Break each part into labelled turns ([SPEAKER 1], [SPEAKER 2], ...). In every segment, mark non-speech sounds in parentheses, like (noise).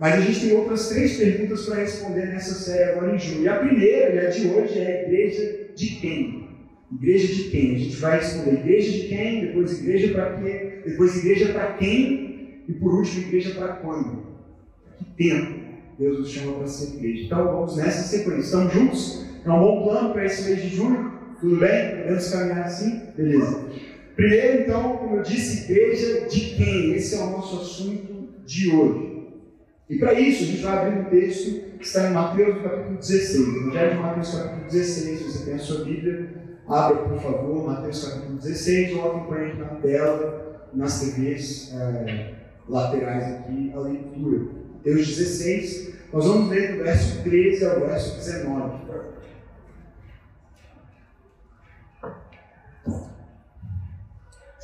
[SPEAKER 1] Mas a gente tem outras três perguntas para responder nessa série agora em julho. E a primeira, e a de hoje, é igreja de quem? Igreja de quem? A gente vai responder igreja de quem, depois igreja para quê, depois igreja para quem e por último igreja para quando? Que tempo Deus nos chama para ser igreja? Então vamos nessa sequência. Estamos juntos? É um bom plano para esse mês de julho? Tudo bem? Podemos caminhar assim? Beleza. Primeiro, então, como eu disse, igreja de quem? Esse é o nosso assunto de hoje. E para isso, a gente vai abrir um texto que está em Mateus, capítulo 16. Evangelho de Mateus, capítulo 16. Se você tem a sua Bíblia, abra, por favor, Mateus, capítulo 16, ou acompanhe na tela, nas TVs é, laterais aqui, a leitura. Mateus 16, nós vamos ler do verso 13 ao verso 19.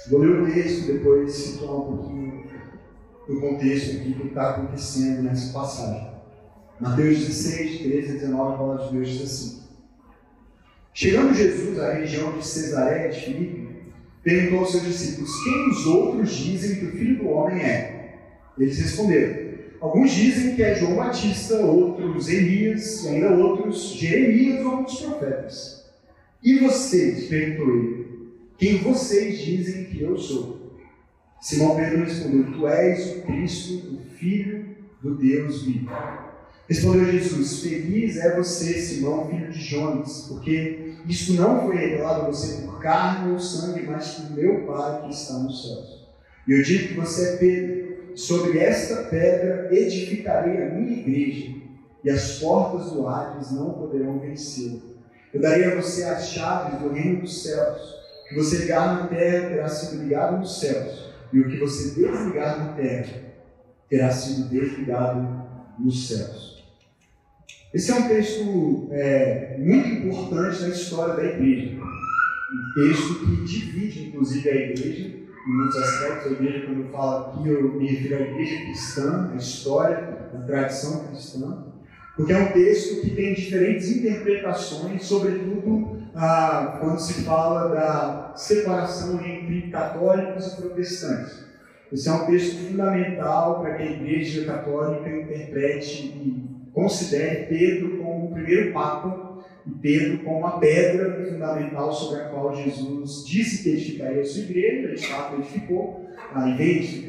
[SPEAKER 1] Vou ler o texto, depois situar um pouquinho do contexto aqui que está acontecendo nessa passagem. Mateus 16, 13 a 19, a palavra de Deus diz assim: Chegando Jesus à região de Cesareia de Filipe, perguntou aos seus discípulos: Quem os outros dizem que o filho do homem é? Eles responderam: Alguns dizem que é João Batista, outros Elias, e ainda outros Jeremias ou outros profetas. E vocês? perguntou ele: Quem vocês dizem que eu sou? Simão Pedro respondeu: Tu és o Cristo, o Filho do Deus vivo. Respondeu Jesus: Feliz é você, Simão, filho de Jonas, porque isto não foi revelado a você por carne ou sangue, mas por meu Pai que está nos céus. E eu digo que você é Pedro, sobre esta pedra edificarei a minha igreja, e as portas do Hades não poderão vencê-la. Eu darei a você as chaves do reino dos céus. Que você ligar na terra terá sido ligado nos céus e o que você desligar na terra terá sido desligado nos céus. Esse é um texto é, muito importante na história da igreja. Um texto que divide, inclusive, a igreja em muitos aspectos. A igreja, quando eu falo aqui, eu me refiro à igreja cristã, a história, a tradição cristã. Porque é um texto que tem diferentes interpretações, sobretudo ah, quando se fala da separação entre católicos e protestantes. Esse é um texto fundamental para que a Igreja Católica interprete e considere Pedro como o primeiro Papa e Pedro como a pedra fundamental sobre a qual Jesus disse que edificaria a sua igreja, de fato edificou, aí vem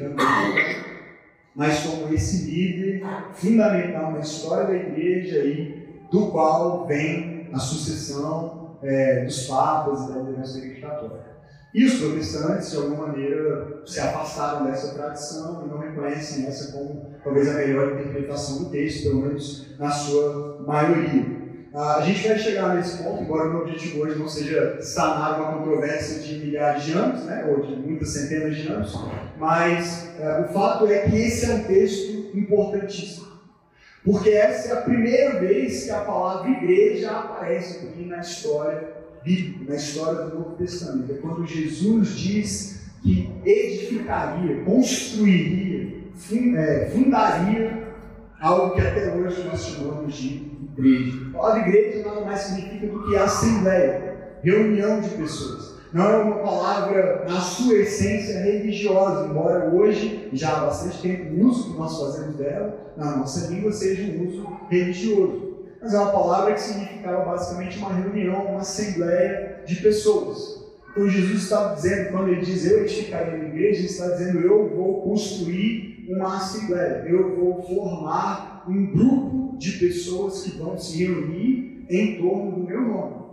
[SPEAKER 1] mas como esse líder fundamental na história da igreja e do qual vem a sucessão é, dos papas e da liderança igreja católica. E os protestantes, de alguma maneira, se afastaram dessa tradição e não reconhecem essa como talvez a melhor interpretação do texto, pelo menos na sua maioria. Ah, a gente vai chegar nesse ponto, embora o meu objetivo hoje não seja sanar uma controvérsia de milhares de anos, né, ou de muitas centenas de anos, mas uh, o fato é que esse é um texto importantíssimo. Porque essa é a primeira vez que a palavra igreja aparece aqui na história bíblica, na história do Novo Testamento. É quando Jesus diz que edificaria, construiria, é, fundaria algo que até hoje nós chamamos de igreja. A palavra igreja nada mais significa do que assembleia, reunião de pessoas. Não é uma palavra, na sua essência, religiosa, embora hoje, já há bastante tempo, o uso que nós fazemos dela, na nossa língua, seja um uso religioso. Mas é uma palavra que significava basicamente uma reunião, uma assembleia de pessoas. Então Jesus estava dizendo, quando ele diz eu edificarei a igreja, ele está dizendo eu vou construir uma assembleia, eu vou formar um grupo de pessoas que vão se reunir em torno do meu nome.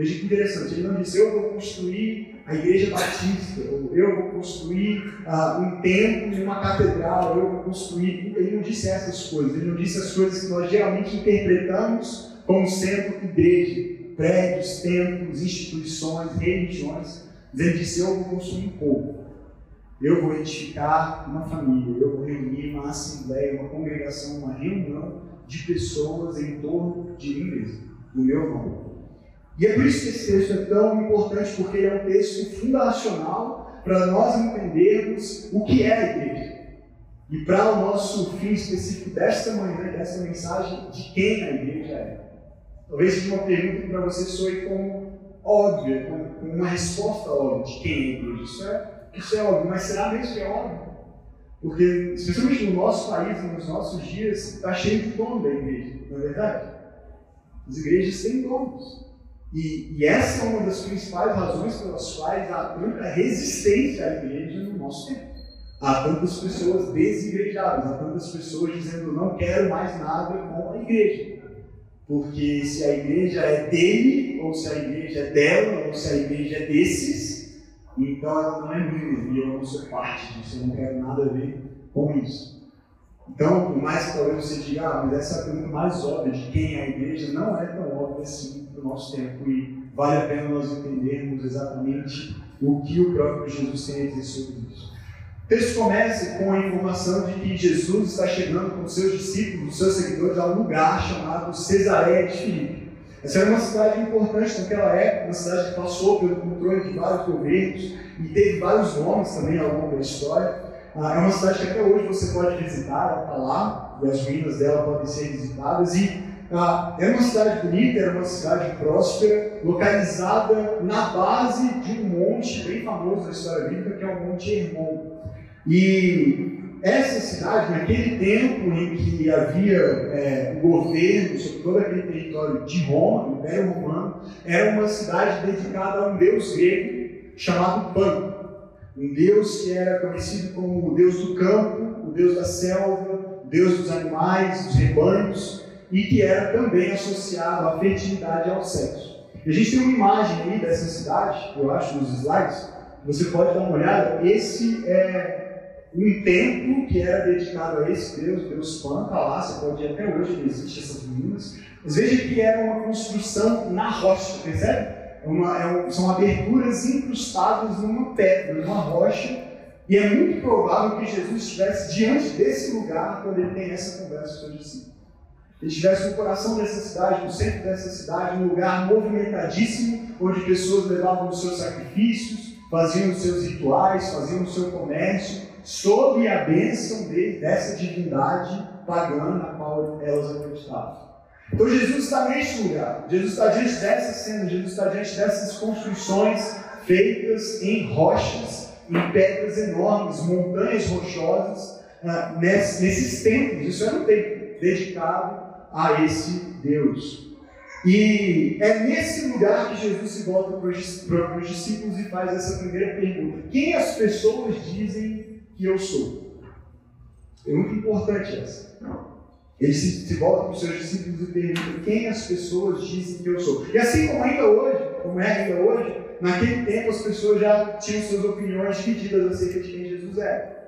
[SPEAKER 1] Veja que interessante, ele não disse eu vou construir a igreja batista, ou eu vou construir uh, um templo e uma catedral, eu vou construir. Ele não disse essas coisas, ele não disse as coisas que nós geralmente interpretamos como sendo igreja, prédios, templos, instituições, religiões. Mas ele disse: Eu vou construir um povo. Eu vou edificar uma família, eu vou reunir uma assembleia, uma congregação, uma reunião de pessoas em torno de mim mesmo, do meu nome. E é por isso que esse texto é tão importante, porque ele é um texto fundacional para nós entendermos o que é a igreja. E para o nosso fim específico desta manhã, desta mensagem, de quem a igreja é. Talvez seja uma pergunta que para você soe como óbvia, com uma resposta óbvia de quem é a igreja. Isso é isso é óbvio, mas será mesmo que é óbvio? Porque, especialmente no nosso país, nos nossos dias, está cheio de dono da igreja, não é verdade? As igrejas têm donos. E, e, essa é uma das principais razões pelas quais há tanta resistência à igreja no nosso tempo. Há tantas pessoas desigrejadas, há tantas pessoas dizendo não quero mais nada com a igreja. Porque se a igreja é dele, ou se a igreja é dela, ou se a igreja é desses, então ela não é minha e eu não sou parte disso, eu não quero nada a ver com isso. Então, por mais que talvez você diga, ah, mas essa é a pergunta mais óbvia de quem é a igreja, não é tão óbvia assim no nosso tempo e vale a pena nós entendermos exatamente o que o próprio Jesus tem a dizer sobre isso. O texto começa com a informação de que Jesus está chegando com seus discípulos, os seus seguidores, a um lugar chamado Cesareia de Filipe. Essa era uma cidade importante naquela época, uma cidade que passou pelo controle de vários governos e teve vários nomes também ao longo da história. Ah, é uma cidade que até hoje você pode visitar, ela está lá, e as ruínas dela podem ser visitadas. E ah, era uma cidade bonita, era uma cidade próspera, localizada na base de um monte bem famoso da história bíblica, que é o Monte Hermon. E essa cidade, naquele tempo em que havia é, o governo sobre todo aquele território de Roma, Império Romano, era uma cidade dedicada a um deus grego chamado Pan. Um deus que era conhecido como o deus do campo, o deus da selva, o deus dos animais, dos rebanhos, e que era também associado à fertilidade e ao sexo. E a gente tem uma imagem aí dessa cidade, eu acho, nos slides, você pode dar uma olhada. Esse é um templo que era dedicado a esse Deus, Deus Pan, está lá, você pode ir até hoje, existe essas ruínas. Mas veja que era uma construção na rocha, percebe? É uma, é um, são aberturas incrustadas numa pedra, numa rocha, e é muito provável que Jesus estivesse diante desse lugar quando ele tem essa conversa com os discípulos. Ele estivesse no coração dessa cidade, no centro dessa cidade, um lugar movimentadíssimo, onde pessoas levavam os seus sacrifícios, faziam os seus rituais, faziam o seu comércio, sob a bênção de, dessa divindade pagã na qual elas acreditavam. Então Jesus está neste lugar, Jesus está diante dessa cena, Jesus está diante dessas construções feitas em rochas, em pedras enormes, montanhas rochosas, uh, nesses templos. Isso era um templo dedicado a esse Deus. E é nesse lugar que Jesus se volta para os discípulos e faz essa primeira pergunta: Quem as pessoas dizem que eu sou. É muito importante essa. Ele se, se volta para os seus discípulos e pergunta quem as pessoas dizem que eu sou. E assim como ainda hoje, como é ainda hoje, naquele tempo as pessoas já tinham suas opiniões divididas acerca de quem Jesus era.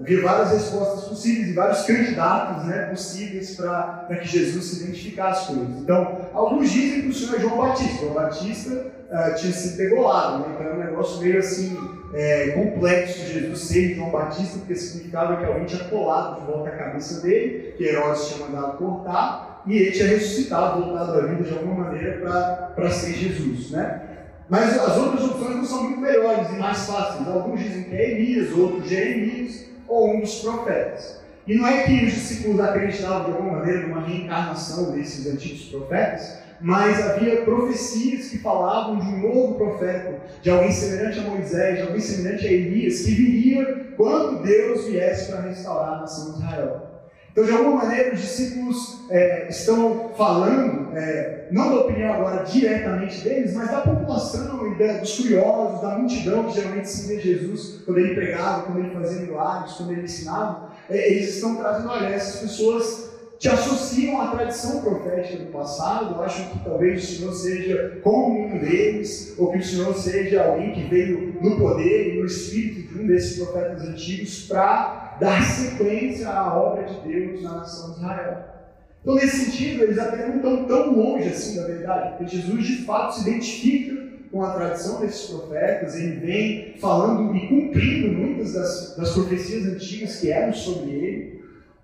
[SPEAKER 1] Havia várias respostas possíveis e vários candidatos né, possíveis para que Jesus se identificasse com eles. Então, alguns dizem que o Senhor é João Batista. João Batista uh, tinha sido degolado, né? então era um negócio meio assim é, complexo de Jesus ser João Batista, porque significava que alguém tinha colado de volta a cabeça dele, que Herodes tinha mandado cortar, e ele tinha ressuscitado, voltado à vida de alguma maneira para ser Jesus. Né? Mas as outras opções não são muito melhores e mais fáceis. Alguns dizem que é Elias, outros Jeremias ou um dos profetas. E não é que os discípulos acreditavam de alguma maneira numa reencarnação desses antigos profetas, mas havia profecias que falavam de um novo profeta, de alguém semelhante a Moisés, de alguém semelhante a Elias, que viria quando Deus viesse para restaurar a nação de Israel. Então, de alguma maneira, os discípulos é, estão falando, é, não da opinião agora diretamente deles, mas da população da, dos curiosos, da multidão que geralmente seguia Jesus quando ele pregava, quando ele fazia milagres, quando ele ensinava. É, eles estão trazendo, olha, essas pessoas te associam à tradição profética do passado, acham que talvez o Senhor seja como um deles, ou que o Senhor seja alguém que veio no poder e no espírito de um desses profetas antigos para dar sequência à obra de Deus na nação de Israel. Então, nesse sentido, eles até não estão tão longe assim da verdade, porque Jesus de fato se identifica com a tradição desses profetas, ele vem falando e cumprindo muitas das, das profecias antigas que eram sobre ele,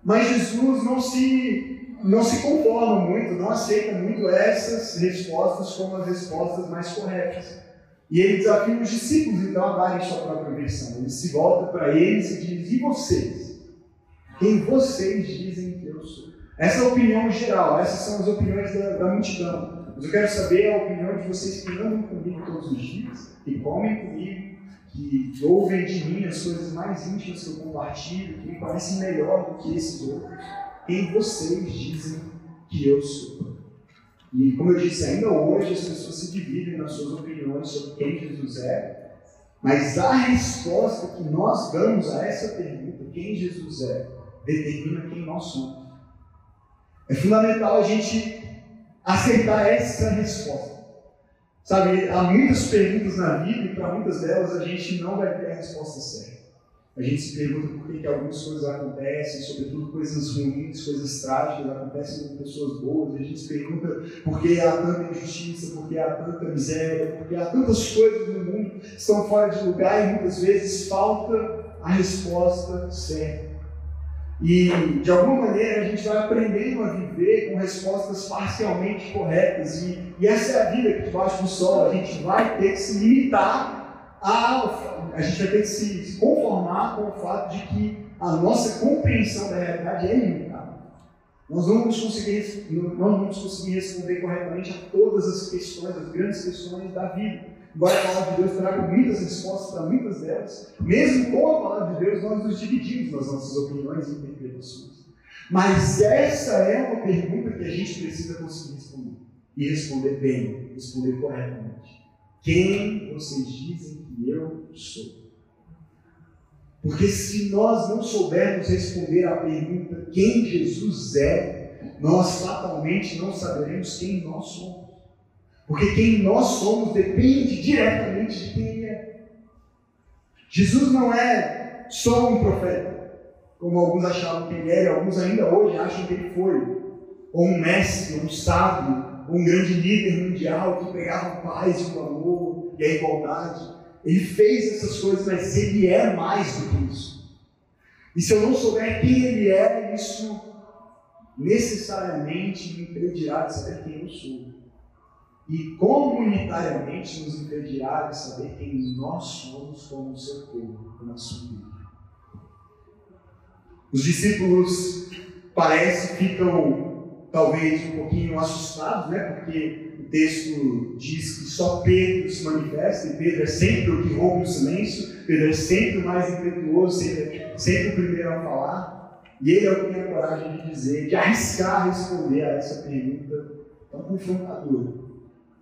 [SPEAKER 1] mas Jesus não se, não se conforma muito, não aceita muito essas respostas como as respostas mais corretas. E ele desafia os discípulos então a darem sua própria versão. Ele se volta para eles e diz: E vocês? Quem vocês dizem que eu sou? Essa é a opinião geral, essas são as opiniões da, da multidão. Mas eu quero saber a opinião de vocês que andam comigo todos os dias, que comem comigo, que ouvem de mim as coisas mais íntimas que eu compartilho, que me parecem melhor do que esses outros. Quem vocês dizem que eu sou? E como eu disse, ainda hoje as pessoas se dividem nas suas opiniões sobre quem Jesus é, mas a resposta que nós damos a essa pergunta, quem Jesus é, determina quem nós somos. É fundamental a gente aceitar essa resposta. Sabe, há muitas perguntas na vida e para muitas delas a gente não vai ter a resposta certa. A gente se pergunta por que, que algumas coisas acontecem, sobretudo coisas ruins, coisas trágicas acontecem com pessoas boas. A gente se pergunta por que há tanta injustiça, por que há tanta miséria, por que há tantas coisas no mundo que estão fora de lugar e muitas vezes falta a resposta certa. E, de alguma maneira, a gente vai aprendendo a viver com respostas parcialmente corretas. E, e essa é a vida que debaixo do sol. A gente vai ter que se limitar a. A gente vai ter que se, conformar com o fato de que a nossa compreensão da realidade é limitada. Nós não vamos conseguir, não vamos conseguir responder corretamente a todas as questões, as grandes questões da vida. Embora a palavra de Deus traga muitas respostas para muitas delas, mesmo com a palavra de Deus, nós nos dividimos nas nossas opiniões e interpretações. Mas essa é uma pergunta que a gente precisa conseguir responder. E responder bem, responder corretamente. Quem vocês dizem que eu sou? Porque se nós não soubermos responder à pergunta quem Jesus é, nós fatalmente não saberemos quem nós somos. Porque quem nós somos depende diretamente de quem Ele é. Jesus não é só um profeta, como alguns achavam que ele era, alguns ainda hoje acham que ele foi, ou um mestre, um sábio, um grande líder mundial que pregava a paz e o amor e a igualdade. Ele fez essas coisas, mas ele é mais do que isso. E se eu não souber quem ele é, isso necessariamente me impedirá de saber quem eu sou e comunitariamente nos impedirá de saber quem nós somos como seu povo, como a sua igreja. Os discípulos parece ficam talvez um pouquinho assustados, né? Porque o texto diz que só Pedro se manifesta, e Pedro é sempre o que rompe o silêncio, Pedro é sempre o mais impetuoso, sempre, sempre o primeiro a falar. E ele é o que tem a coragem de dizer, de arriscar responder a essa pergunta tão confrontadora.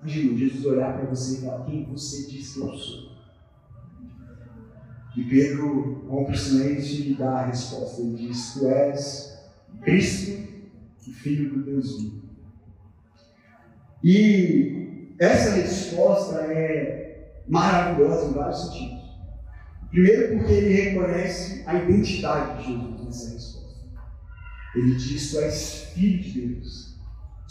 [SPEAKER 1] Imagina Jesus olhar para você e falar: Quem você diz que eu sou? E Pedro rompe o silêncio e dá a resposta. Ele diz: Tu és Cristo, Filho do Deus vivo. E essa resposta é maravilhosa em vários sentidos. Primeiro, porque ele reconhece a identidade de Jesus nessa resposta. Ele diz: Tu és filho de Deus.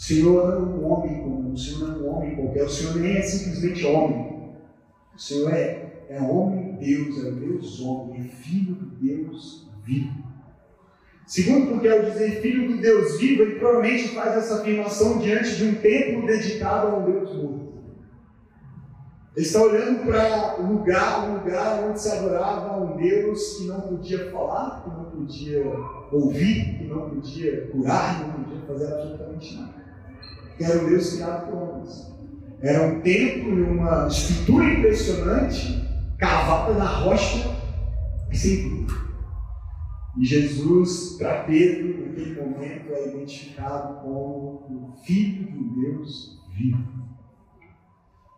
[SPEAKER 1] O Senhor não é um homem comum, o Senhor não é um homem qualquer, o Senhor nem é simplesmente homem. O Senhor é, é homem, Deus, é Deus homem, é filho do Deus vivo. Segundo, porque ao dizer filho do Deus vivo, ele provavelmente faz essa afirmação diante de um templo dedicado ao Deus morto. Ele está olhando para o lugar, um lugar onde se adorava um Deus que não podia falar, que não podia ouvir, que não podia curar, que não podia fazer absolutamente nada que era um Deus criado por homens. Era um templo e uma estrutura impressionante, cavada na rocha sem tudo. E Jesus, para Pedro, naquele momento, é identificado como o Filho do Deus vivo.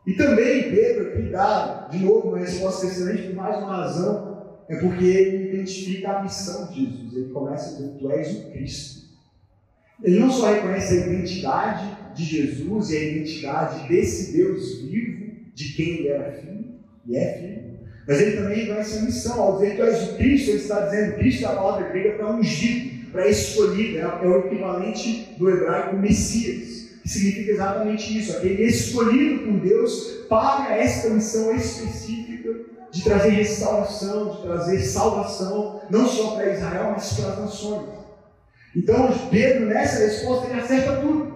[SPEAKER 1] E também Pedro aqui dá, de novo, uma resposta excelente por mais uma razão, é porque ele identifica a missão de Jesus. Ele começa dizer: Tu és o Cristo. Ele não só reconhece a identidade de Jesus e a identidade desse Deus vivo, de quem ele era filho, e é filho, mas ele também reconhece a missão. Ao dizer que tu és o Cristo, ele está dizendo: Cristo é a palavra grega para ungido, para escolhido, é o equivalente do hebraico Messias, que significa exatamente isso, aquele escolhido por Deus para esta missão específica de trazer restauração, de trazer salvação, não só para Israel, mas para as nações. Então, Pedro, nessa resposta, ele acerta tudo.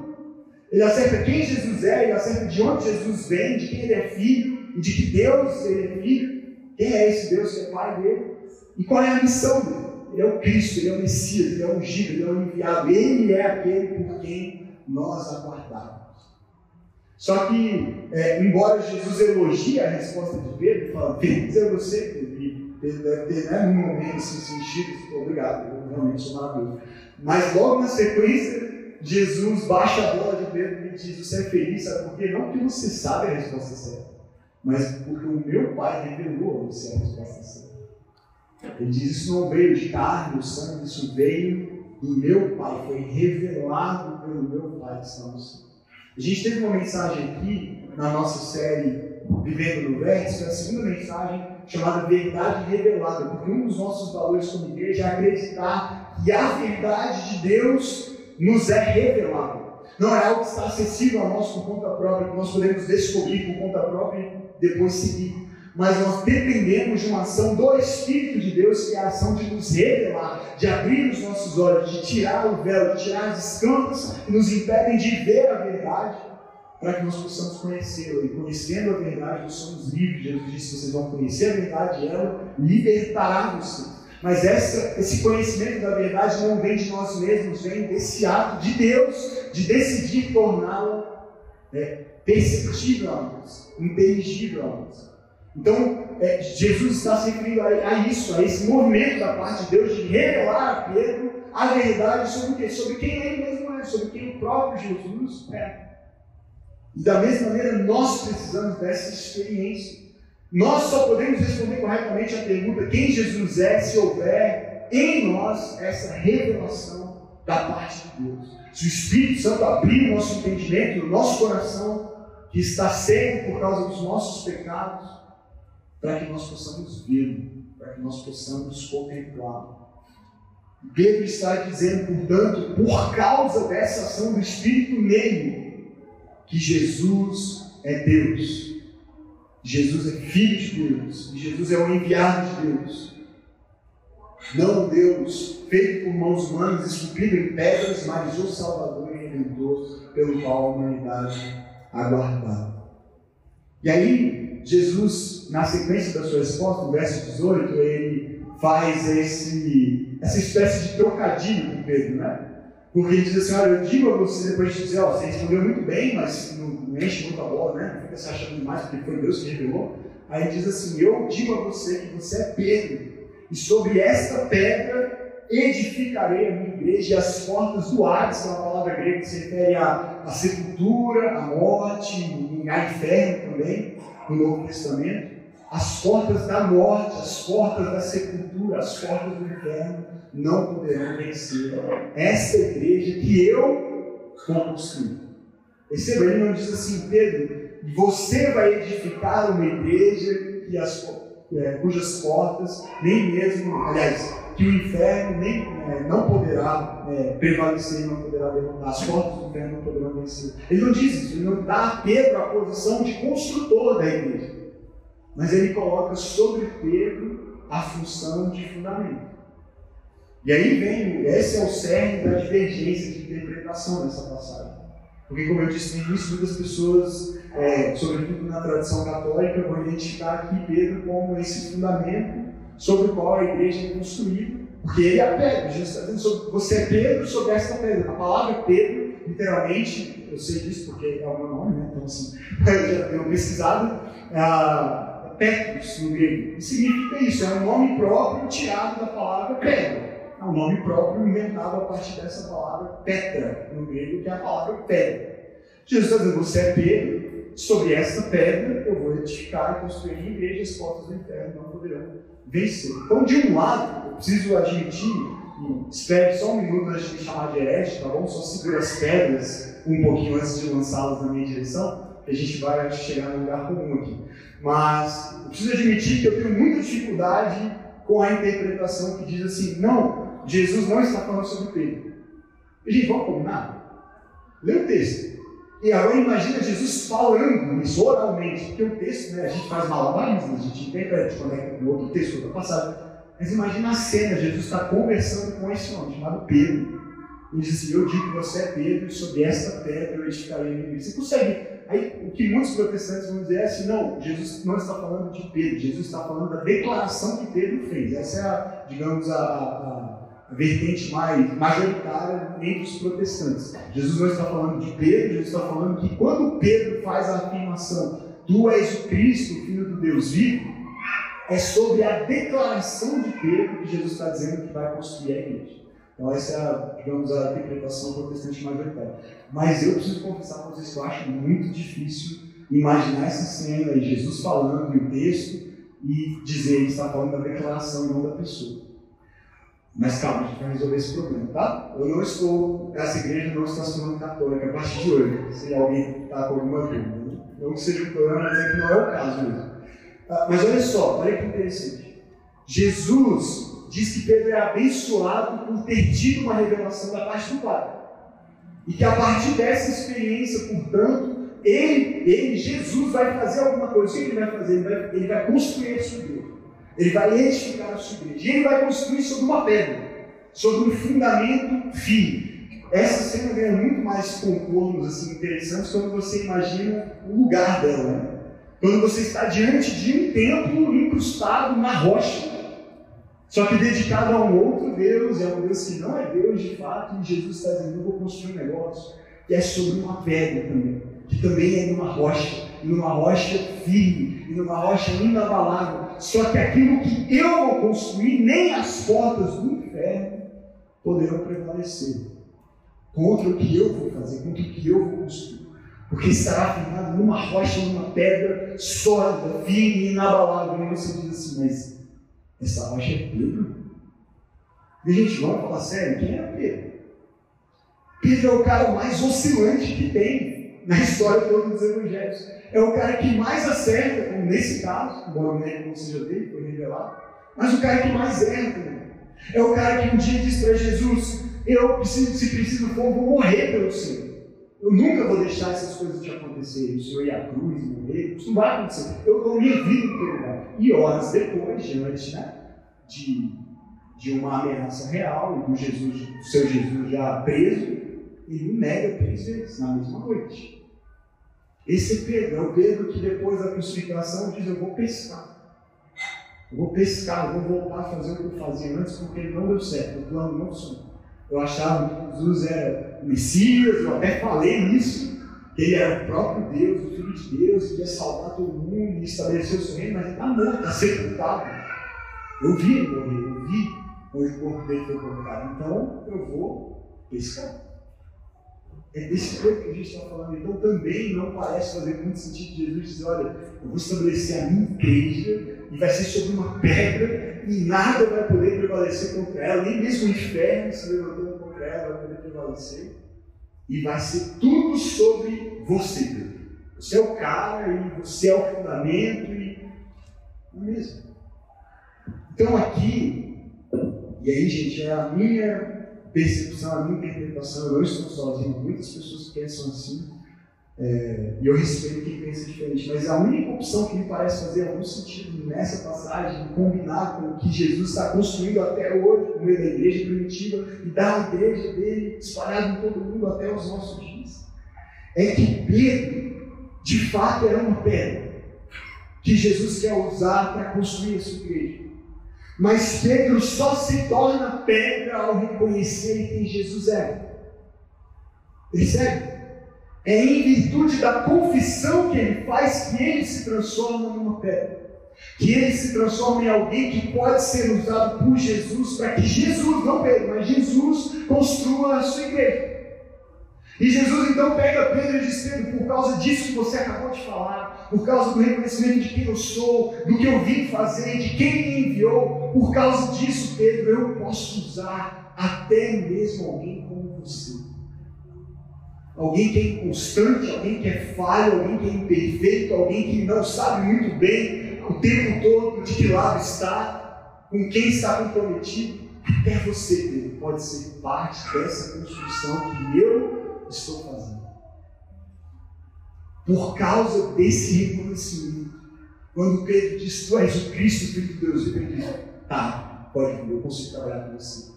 [SPEAKER 1] Ele acerta quem Jesus é, ele acerta de onde Jesus vem, de quem ele é filho, e de que Deus ele é filho. Quem é esse Deus que é pai dele? E qual é a missão dele? Ele é o Cristo, ele é o Messias, ele é o ungido, ele é o enviado, ele é aquele por quem nós aguardamos. Só que, é, embora Jesus elogie a resposta de Pedro, falando, feliz é você, Pedro, Pedro deve ter, né, num momento assim, sentido, obrigado, eu realmente sou maravilhoso. Mas logo na sequência, Jesus baixa a bola de Pedro e diz: Você é feliz, sabe por quê? Não porque você sabe a resposta certa, mas porque o meu Pai revelou a você a resposta certa. Ele diz: Isso não veio de carne ou sangue, isso veio do meu Pai, foi revelado pelo meu Pai que está no céu. A gente teve uma mensagem aqui na nossa série Vivendo no Verso, a segunda mensagem chamada Verdade Revelada, porque um dos nossos valores como igreja é acreditar que a verdade de Deus nos é revelado. Não é algo que está acessível a nós por conta própria, que nós podemos descobrir por conta própria e depois seguir. Mas nós dependemos de uma ação do Espírito de Deus, que é a ação de nos revelar, de abrir os nossos olhos, de tirar o véu, de tirar as escamas que nos impedem de ver a verdade, para que nós possamos conhecê-la. E conhecendo a verdade, nós somos livres. Jesus disse: vocês vão conhecer a verdade e ela libertará vocês. Mas essa, esse conhecimento da verdade não vem de nós mesmos, vem desse ato de Deus de decidir torná-la é, perceptível a nós, inteligível a nós. Então, é, Jesus está se referindo a, a, isso, a esse movimento da parte de Deus de revelar a Pedro a verdade sobre o quê? Sobre quem ele mesmo é, sobre quem o próprio Jesus é. E da mesma maneira, nós precisamos dessa experiência. Nós só podemos responder corretamente a pergunta quem Jesus é se houver em nós essa revelação da parte de Deus. Se o Espírito Santo abrir o nosso entendimento, o nosso coração, que está cego por causa dos nossos pecados, para que nós possamos vê-lo, para que nós possamos contemplá-lo. Pedro está dizendo, portanto, por causa dessa ação do Espírito nele, que Jesus é Deus. Jesus é filho de Deus, e Jesus é o enviado de Deus. Não Deus feito por mãos humanas, esculpido em pedras, mas o Salvador e Redentor pelo qual a humanidade aguardava. E aí, Jesus, na sequência da sua resposta, no verso 18, ele faz esse, essa espécie de trocadilho com Pedro, né? Porque ele diz assim: Olha, eu digo a você, depois de dizer, ó, você respondeu muito bem, mas não, não enche muito a bola, né? Não fica se achando demais, porque foi Deus que revelou. Aí ele diz assim: Eu digo a você que você é Pedro, e sobre esta pedra edificarei a minha igreja, e as portas do Hades, que é uma palavra grega que se refere à, à sepultura, à morte, ao inferno também, no Novo Testamento. As portas da morte, as portas da sepultura, as portas do inferno não poderão vencer esta igreja que eu construí. Ele não diz assim, Pedro, você vai edificar uma igreja que as, é, cujas portas nem mesmo, aliás, que o inferno nem, é, não poderá é, prevalecer, não poderá derrotar, as portas do inferno não poderão vencer. Ele não diz isso, ele não dá a Pedro a posição de construtor da igreja, mas ele coloca sobre Pedro a função de fundamento. E aí vem, esse é o cerne da divergência de interpretação dessa passagem. Porque, como eu disse no início, muitas pessoas, é, sobretudo na tradição católica, vão identificar aqui Pedro como esse fundamento sobre o qual a igreja é construída, porque ele é a pedra. Jesus está dizendo você é Pedro sobre esta pedra. A palavra Pedro, literalmente, eu sei disso porque é o meu nome, né? então assim, (laughs) eu já tenho pesquisado, uh, Petrus no grego. significa isso, é um nome próprio tirado da palavra pedra é um nome próprio inventado a partir dessa palavra Petra, no grego, que é a palavra pedra. Jesus está dizendo: Você é Pedro, sobre esta pedra eu vou edificar e construir a igreja, as portas do inferno não poderão vencer. Então, de um lado, eu preciso admitir espere só um minuto antes de me chamar de herege, tá bom? Só segura as pedras um pouquinho antes de lançá-las na minha direção, que a gente vai chegar num lugar comum aqui. Mas eu preciso admitir que eu tenho muita dificuldade com a interpretação que diz assim: não, Jesus não está falando sobre Pedro. Gente, vamos combinar? Lê o texto. E agora imagina Jesus falando isso oralmente, porque o texto, né, a gente faz malabarismo, a gente interpreta, conecta com outro texto, outra passagem. Mas imagina a cena, Jesus está conversando com esse homem chamado Pedro. E diz assim, eu digo que você é Pedro e sobre esta pedra eu edificarei a minha. Você consegue Aí, o que muitos protestantes vão dizer é assim: não, Jesus não está falando de Pedro, Jesus está falando da declaração que Pedro fez. Essa é, a, digamos, a, a vertente mais majoritária entre os protestantes. Jesus não está falando de Pedro, Jesus está falando que quando Pedro faz a afirmação: Tu és o Cristo, o Filho do Deus vivo, é sobre a declaração de Pedro que Jesus está dizendo que vai construir a igreja. Então, essa é, a, digamos, a interpretação protestante majoritária. Mas eu preciso confessar para vocês que eu acho muito difícil imaginar essa cena e Jesus falando e o texto e dizer que está falando da declaração e não da pessoa. Mas calma, a gente vai resolver esse problema, tá? Eu não estou, essa igreja não está se tornando católica a partir de hoje, se alguém está com alguma dúvida. Né? Não que seja um problema, mas é que não é o caso mesmo. Ah, mas olha só, olha que interessante. Jesus diz que Pedro é abençoado por ter tido uma revelação da parte do Pai. E que a partir dessa experiência, portanto, ele, ele Jesus, vai fazer alguma coisa. O que ele vai fazer? Ele vai, ele vai construir igreja. Ele vai edificar a sua igreja. E ele vai construir sobre uma pedra, sobre um fundamento firme. Essa cena ganha muito mais contornos assim, interessantes quando você imagina o lugar dela. Né? Quando você está diante de um templo incrustado na rocha só que dedicado a um outro Deus, é um Deus que não é Deus de fato, e Jesus está dizendo: Eu vou construir um negócio que é sobre uma pedra também, que também é numa rocha, numa rocha firme, e numa rocha inabalável. Só que aquilo que eu vou construir, nem as portas do inferno poderão prevalecer contra o que eu vou fazer, contra o que eu vou construir. Porque estará firmado numa rocha, numa pedra sólida, firme inabalável. E você diz assim, mas essa rocha é Pedro. E, gente, vamos falar sério, quem era Pedro? Pedro é o cara mais oscilante que tem na história toda dos evangelhos. É o cara que mais acerta, como nesse caso, embora o mérito não seja dele, foi revelado, mas o cara que mais erra também. É o cara que um dia diz para Jesus: Eu preciso, se preciso for, vou morrer pelo Senhor. Eu nunca vou deixar essas coisas te acontecerem. O Senhor ir à cruz, morrer, isso não vai acontecer. Eu dou minha vida teu lugar. E horas depois, diante né, de, de uma ameaça real, do Jesus, seu Jesus já preso, ele nega três vezes na mesma noite. Esse é Pedro, é o Pedro que depois da crucificação diz: Eu vou pescar. Eu vou pescar, eu vou voltar a fazer o que eu fazia antes, porque não deu certo, o plano não funcionou. Eu achava que Jesus era o Messias, eu até falei isso, que ele era o próprio Deus, o Filho de Deus, que ia salvar todo mundo e estabelecer o seu reino, mas ele está morto, está sepultado. Eu vi ele morrer, eu vi onde o corpo dele foi colocado. Então eu vou pescar. É desse corpo que a gente está falando. Então também não parece fazer muito sentido Jesus dizer: olha, eu vou estabelecer a minha igreja e vai ser sobre uma pedra e nada vai poder prevalecer contra ela, nem mesmo o inferno se levantando contra ela vai poder prevalecer. E vai ser tudo sobre você. Você é o cara e você é o fundamento e não é mesmo. Então aqui, e aí, gente, é a minha percepção, a minha interpretação, eu não estou sozinho, muitas pessoas pensam assim, é, e eu respeito quem pensa diferente, mas a única opção que me parece fazer algum sentido nessa passagem, combinar com o que Jesus está construindo até hoje, no meio da igreja primitiva, e da igreja dele espalhada em todo mundo até os nossos dias, é que Pedro, de fato, era uma pedra que Jesus quer usar para construir a sua igreja. Mas Pedro só se torna pedra ao reconhecer quem Jesus é. Percebe? É em virtude da confissão que ele faz que ele se transforma numa pedra. Que ele se transforma em alguém que pode ser usado por Jesus para que Jesus, não Pedro, mas Jesus construa a sua igreja. E Jesus então pega Pedro e diz: Pedro, por causa disso que você acabou de falar, por causa do reconhecimento de quem eu sou, do que eu vim fazer, de quem me enviou, por causa disso, Pedro, eu posso usar até mesmo alguém como você. Alguém que é inconstante, alguém que é falho, alguém que é imperfeito, alguém que não sabe muito bem o tempo todo de que lado está, com quem está comprometido. Até você, Pedro, pode ser parte dessa construção que eu estou fazendo. Por causa desse reconhecimento. Quando Pedro diz, Tu és o Cristo, Filho de Deus, e Pedro diz, tá, pode vir, eu consigo trabalhar com você.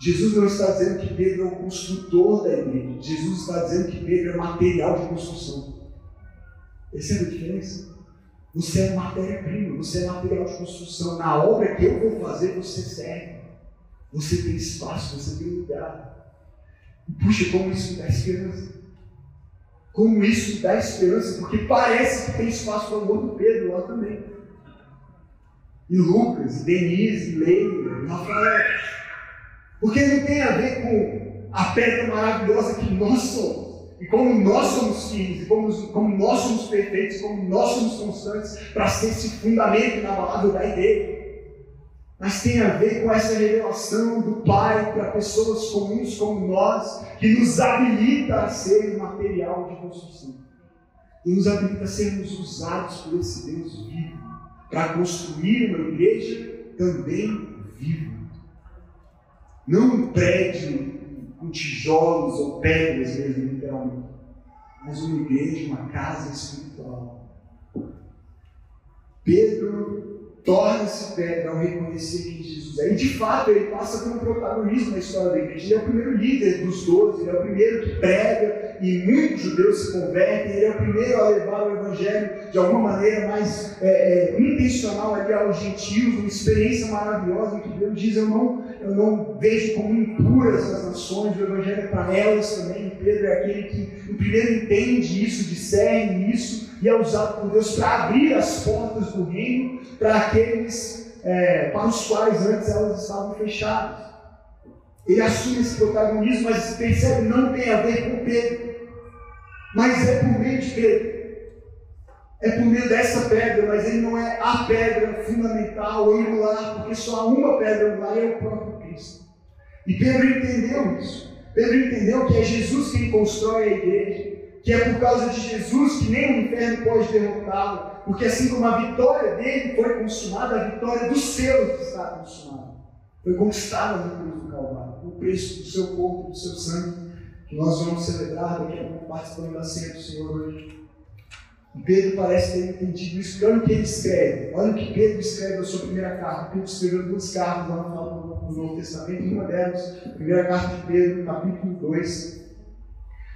[SPEAKER 1] Jesus não está dizendo que Pedro é o construtor da igreja. Jesus está dizendo que Pedro é material de construção. Percebe a diferença? Você é matéria-prima, você é material de construção. Na obra que eu vou fazer, você serve. Você tem espaço, você tem lugar. Puxa, como isso dá esperança. Como isso dá esperança, porque parece que tem espaço para o outro Pedro lá também. E Lucas, Denise, Leila, Rafael. Porque não tem a ver com a pedra maravilhosa que nós somos. E como nós somos filhos, e como, como nós somos perfeitos, como nós somos constantes para ser esse fundamento inabalável da igreja. Mas tem a ver com essa revelação do Pai para pessoas comuns como nós, que nos habilita a ser material de construção. E nos habilita a sermos usados por esse Deus vivo, para construir uma igreja também viva. Não um prédio com tijolos ou pedras mesmo, literalmente. Mas uma igreja, uma casa espiritual. Pedro torna-se pedra ao reconhecer quem Jesus é. E de fato ele passa como protagonismo na história da igreja. Ele é o primeiro líder dos doze, ele é o primeiro que prega e muitos judeus se convertem. Ele é o primeiro a levar o evangelho de alguma maneira mais é, é, intencional ali aos gentios, uma experiência maravilhosa em que Deus diz: Eu não, eu não vejo como impuras as nações, o evangelho é para elas também. Pedro é aquele que primeiro entende isso, discerne isso e é usado por Deus para abrir as portas do reino para aqueles é, para os quais antes elas estavam fechadas. Ele assume esse protagonismo, mas percebe não tem a ver com Pedro, mas é por meio de Pedro. É por meio dessa pedra, mas ele não é a pedra fundamental, angular, porque só há uma pedra angular é o próprio. E Pedro entendeu isso. Pedro entendeu que é Jesus quem constrói a igreja, que é por causa de Jesus que nem o inferno pode derrotá-lo, porque assim como a vitória dele foi consumada, a vitória dos seus está consumada. Foi conquistada no cruz do Calvário, o preço do seu corpo, do seu sangue, que nós vamos celebrar daqui a pouco participando da ceia do Senhor hoje. Pedro parece ter entendido isso, olha o que ele escreve. Olha o que Pedro escreve na sua primeira carta. Pedro escreveu duas cartas lá no final do Novo Testamento, uma delas, primeira carta de Pedro, capítulo 2.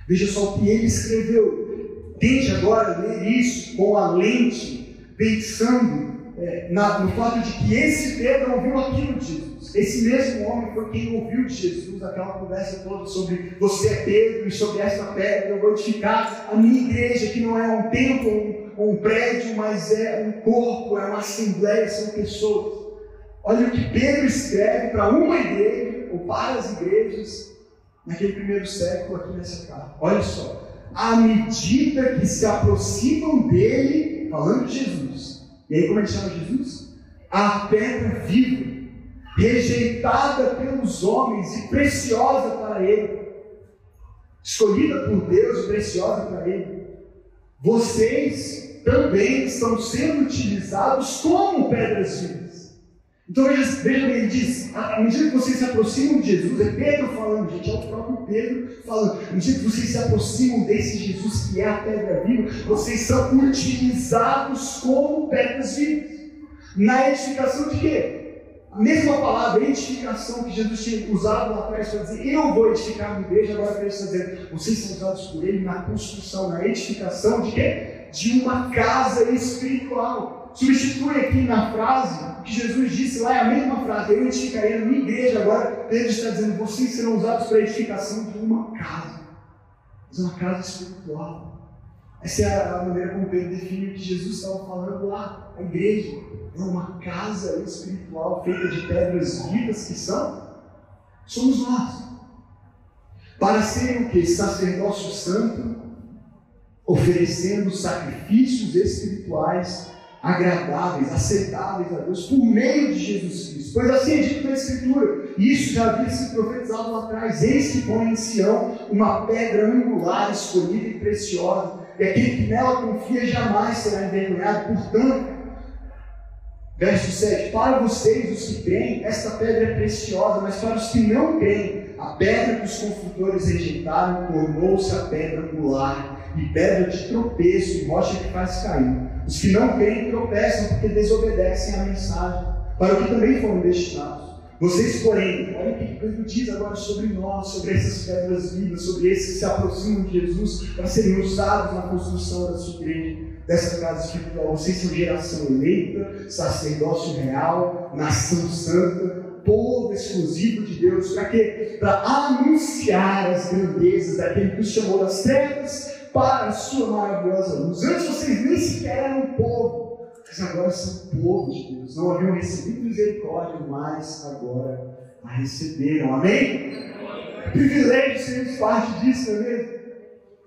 [SPEAKER 1] Veja só o que ele escreveu. Tente agora ler isso com a lente, pensando é, na, no fato de que esse Pedro ouviu aquilo de Jesus. Esse mesmo homem foi quem ouviu de Jesus aquela conversa toda sobre você é Pedro e sobre esta pedra eu vou edificar a minha igreja, que não é um templo ou um, um prédio, mas é um corpo, é uma assembleia, são pessoas. Olha o que Pedro escreve para uma igreja, ou para as igrejas, naquele primeiro século aqui nessa carta. Olha só à medida que se aproximam dele, falando de Jesus. E aí, como ele chama Jesus? A pedra viva, rejeitada pelos homens e preciosa para ele, escolhida por Deus e preciosa para ele. Vocês também estão sendo utilizados como pedras vivas então veja, bem, ele diz, à medida que vocês se aproximam de Jesus, é Pedro falando, gente, é o próprio Pedro falando, à medida que vocês se aproximam desse Jesus que é a pedra viva, vocês são utilizados como pedras vivas. Na edificação de quê? A mesma palavra, edificação que Jesus tinha usado lá atrás para dizer, eu vou edificar a minha igreja, agora Pedro está dizendo, vocês são usados por ele na construção, na edificação de quê? De uma casa espiritual substitui aqui na frase que Jesus disse lá, é a mesma frase, eu edificaria na minha igreja, agora Pedro está dizendo, vocês serão usados para a edificação de uma casa, mas uma casa espiritual. Essa é a maneira como Pedro define o que Jesus estava falando lá, a igreja. É uma casa espiritual feita de pedras vivas que são, somos nós. Para serem o que? Sacerdócio santo, oferecendo sacrifícios espirituais agradáveis, aceitáveis a Deus por meio de Jesus Cristo. Pois assim é dito na Escritura, e isso já havia sido profetizado lá atrás: Eis que põe em Sião uma pedra angular, escolhida e preciosa, e aquele que nela confia jamais será envergonhado. Portanto, verso 7: Para vocês, os que creem, esta pedra é preciosa, mas para os que não creem, a pedra que os construtores rejeitaram tornou-se a pedra angular e pedra de tropeço rocha que faz cair. Os que não creem tropeçam porque desobedecem à mensagem, para o que também foram destinados. Vocês, porém, olha o que Pedro diz agora sobre nós, sobre essas pedras vivas, sobre esses que se aproximam de Jesus para serem usados na construção da sua igreja, dessa casa espiritual. Vocês são geração eleita, sacerdócio real, nação santa, povo exclusivo de Deus. Para quê? Para anunciar as grandezas daquele que os chamou das trevas para a sua maravilhosa luz. Antes vocês nem sequer eram povo, mas agora são povo de Deus. Não haviam recebido misericórdia, mas agora a receberam. Amém? Privilégio sermos parte disso, não é mesmo?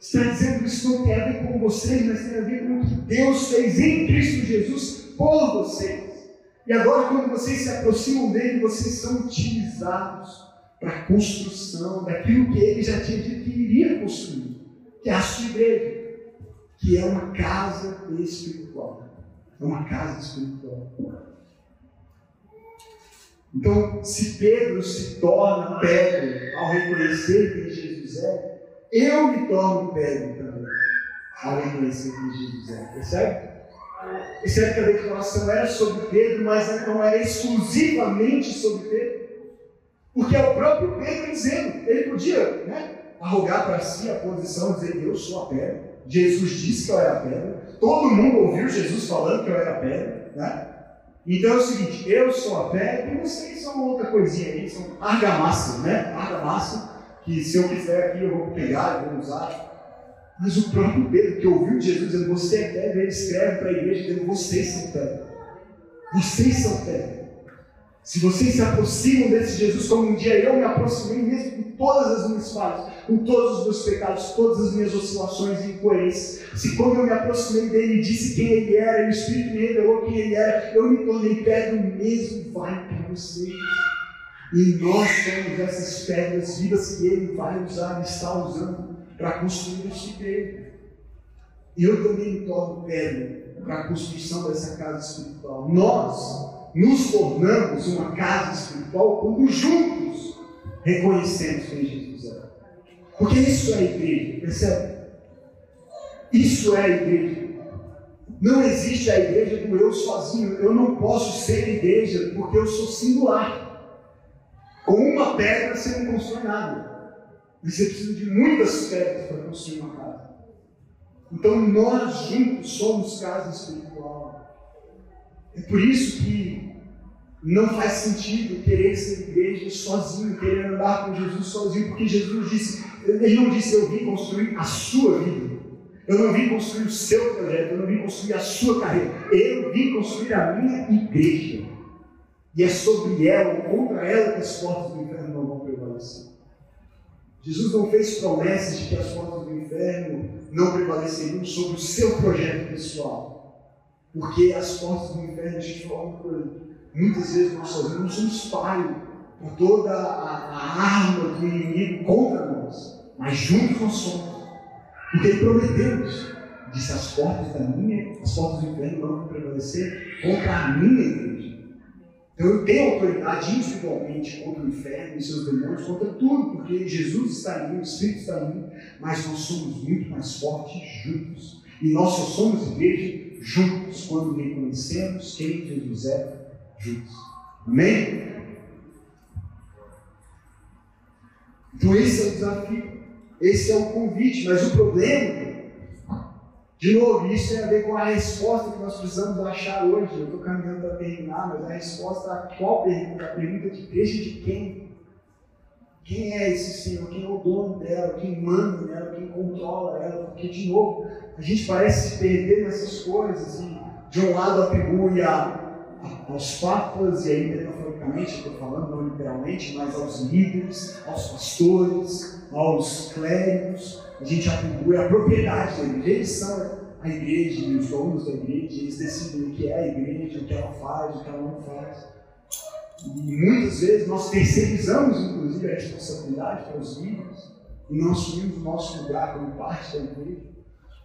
[SPEAKER 1] Está dizendo que isso não tem a ver com vocês, mas tem a ver com o que Deus fez em Cristo Jesus por vocês. E agora, quando vocês se aproximam dele, vocês são utilizados para a construção daquilo que ele já tinha dito que iria construir que é a sua igreja, que é uma casa espiritual. É uma casa espiritual. Então, se Pedro se torna Pedro ao reconhecer quem Jesus é, eu me torno Pedro também ao reconhecer quem Jesus é. Percebe? Percebe que a declaração era sobre Pedro, mas não era exclusivamente sobre Pedro. Porque é o próprio Pedro dizendo, ele podia, né? Arrogar para si a posição de dizer eu sou a pedra. Jesus disse que eu era a pedra. Todo mundo ouviu Jesus falando que eu era a pedra. Né? Então é o seguinte, eu sou a pedra e vocês são outra coisinha aí, são argamassa, né? Argamassa, que se eu quiser aqui eu vou pegar, eu vou usar. Mas o próprio Pedro, que ouviu Jesus dizendo, você é pedra, ele escreve para a igreja dizendo, vocês são pedra. Vocês são pedra. Se vocês se aproximam desse Jesus, como um dia eu me aproximei, mesmo com todas as minhas falhas, com todos os meus pecados, todas as minhas oscilações e incoerências, se quando eu me aproximei dele e disse quem ele era, e o Espírito me revelou quem ele era, eu me tornei pedra, o mesmo vai para vocês. E nós somos essas pedras vivas que ele vai usar, está usando para construir esse igreja. E eu também me torno pedra para a construção dessa casa espiritual. Nós nos tornamos uma casa espiritual quando juntos reconhecemos quem Jesus é. Porque isso é a igreja, percebe? Isso é a igreja. Não existe a igreja do eu sozinho. Eu não posso ser igreja porque eu sou singular. Com uma pedra você não constrói nada. Você precisa de muitas pedras para construir uma casa. Então nós juntos somos casa espiritual. É por isso que não faz sentido querer ser igreja sozinho, querer andar com Jesus sozinho, porque Jesus disse, ele não disse eu vim construir a sua vida. Eu não vim construir o seu projeto, eu não vim construir a sua carreira. Eu vim construir a minha igreja. E é sobre ela, contra ela, que as portas do inferno não vão prevalecer. Jesus não fez promessas de que as portas do inferno não prevaleceriam sobre o seu projeto pessoal. Porque as portas do inferno, a gente fala por muitas vezes nós sozinhos somos falhos por toda a, a, arma do inimigo contra nós. Mas juntos nós somos. Porque ele prometeu isso. Disse: as portas da minha, as portas do inferno não vão prevalecer contra a minha igreja. Então eu tenho autoridade individualmente contra o inferno e seus demônios, contra tudo, porque Jesus está em mim, o Espírito está em mim, mas nós somos muito mais fortes juntos. E nós só somos igreja juntos quando reconhecemos quem Jesus é juntos. Amém? Então esse é o desafio, esse é o convite, mas o problema, de novo, isso tem a ver com a resposta que nós precisamos achar hoje. Eu estou caminhando para terminar, mas a resposta a qual pergunta? A pergunta de deixa de quem? Quem é esse Senhor? Quem é o dono dela? Quem manda nela? Quem controla ela? Porque, de novo, a gente parece se perder nessas coisas e, de um lado, atribui a, a, aos papas, e aí metaforicamente estou falando, não literalmente, mas aos líderes, aos pastores, aos clérigos, a gente atribui a propriedade deles. Eles são a igreja os donos da igreja, eles decidem o que é a igreja, o que ela faz, o que ela não faz. E muitas vezes nós terceirizamos, inclusive, a responsabilidade para os líderes e não assumimos o nosso lugar como parte da igreja.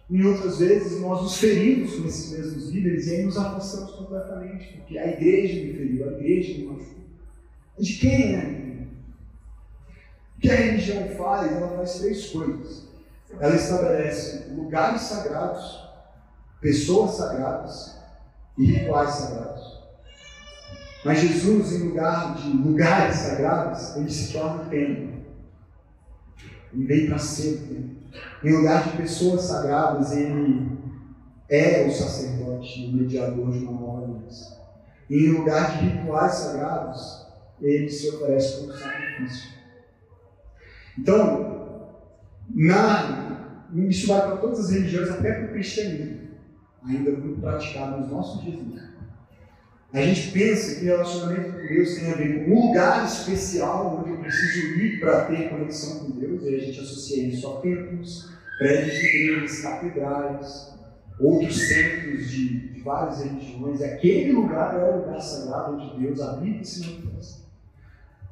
[SPEAKER 1] E outras vezes nós nos ferimos com esses mesmos líderes e aí nos afastamos completamente, porque a igreja me feriu, a igreja me machucou. De quem é? O que a religião faz? Ela faz três coisas. Ela estabelece lugares sagrados, pessoas sagradas e rituais sagrados. Mas Jesus, em lugar de lugares sagrados, ele se torna templo. Ele vem para templo. Em lugar de pessoas sagradas, ele é o sacerdote, o mediador de uma nova aliança. Em lugar de rituais sagrados, ele se oferece como sacrifício. Então, na, isso vai para todas as religiões, até para o cristianismo, ainda muito praticado nos nossos dias. A gente pensa que relacionamento com Deus tem a ver com um lugar especial onde eu preciso ir para ter conexão com Deus, e a gente associa isso a templos, prédios de igrejas, catedrais, outros centros de, de várias religiões. Aquele lugar é o lugar sagrado onde Deus habita e se manifesta.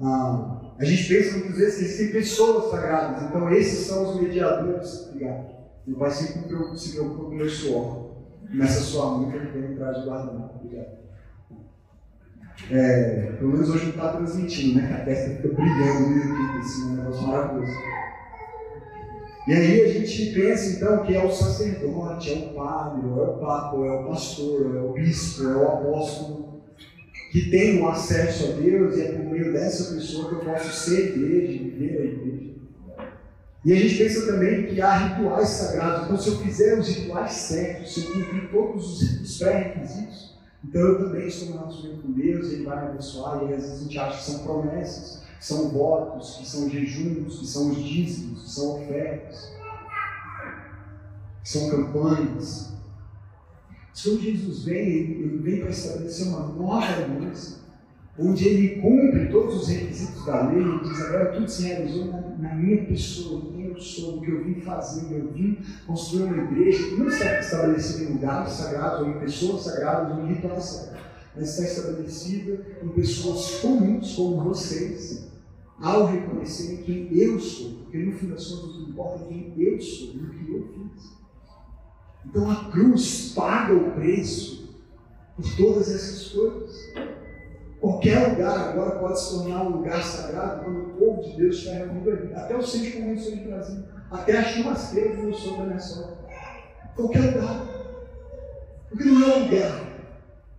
[SPEAKER 1] Ah, a gente pensa muitas vezes que existem pessoas sagradas, então esses são os mediadores. Obrigado. Meu pai sempre se preocupa com o meu suor. Nessa sua mão que ele vem atrás de guardar. Obrigado. É, pelo menos hoje não está transmitindo, né? A testa fica brilhando no YouTube, assim, um negócio maravilhoso. E aí a gente pensa então que é o sacerdote, é o padre, é o papa, é o pastor, é o bispo, é o apóstolo, que tem o acesso a Deus e é por meio dessa pessoa que eu posso ser igreja, viver a igreja. E a gente pensa também que há rituais sagrados, então se eu fizer os rituais certos, se eu cumprir todos os pré-requisitos, então eu também estou me relacionando com Deus, Ele vai me abençoar, e às vezes a gente acha que são promessas, que são votos, que são jejuns, que são os dízimos, que são ofertas, que são campanhas. Quando Jesus vem, ele vem para estabelecer uma nova aliança, onde ele cumpre todos os requisitos da lei e diz: agora tudo se realizou na, minha pessoa, eu sou, o que eu vim fazer, eu vim construir uma igreja que não está estabelecida em lugares sagrados, ou em pessoas sagradas, ou em rituais sagrados, mas está estabelecida em pessoas comuns como vocês, ao reconhecerem quem eu sou, porque no fim das contas importa é quem eu sou e o que eu fiz. Então a cruz paga o preço por todas essas coisas. Qualquer lugar agora pode se tornar um lugar sagrado quando o povo de Deus estiver reunido ali. Até o centro de convenções de Brasil. Até a churrasqueira do sogro da minha sogra. Qualquer lugar. Porque não é um lugar.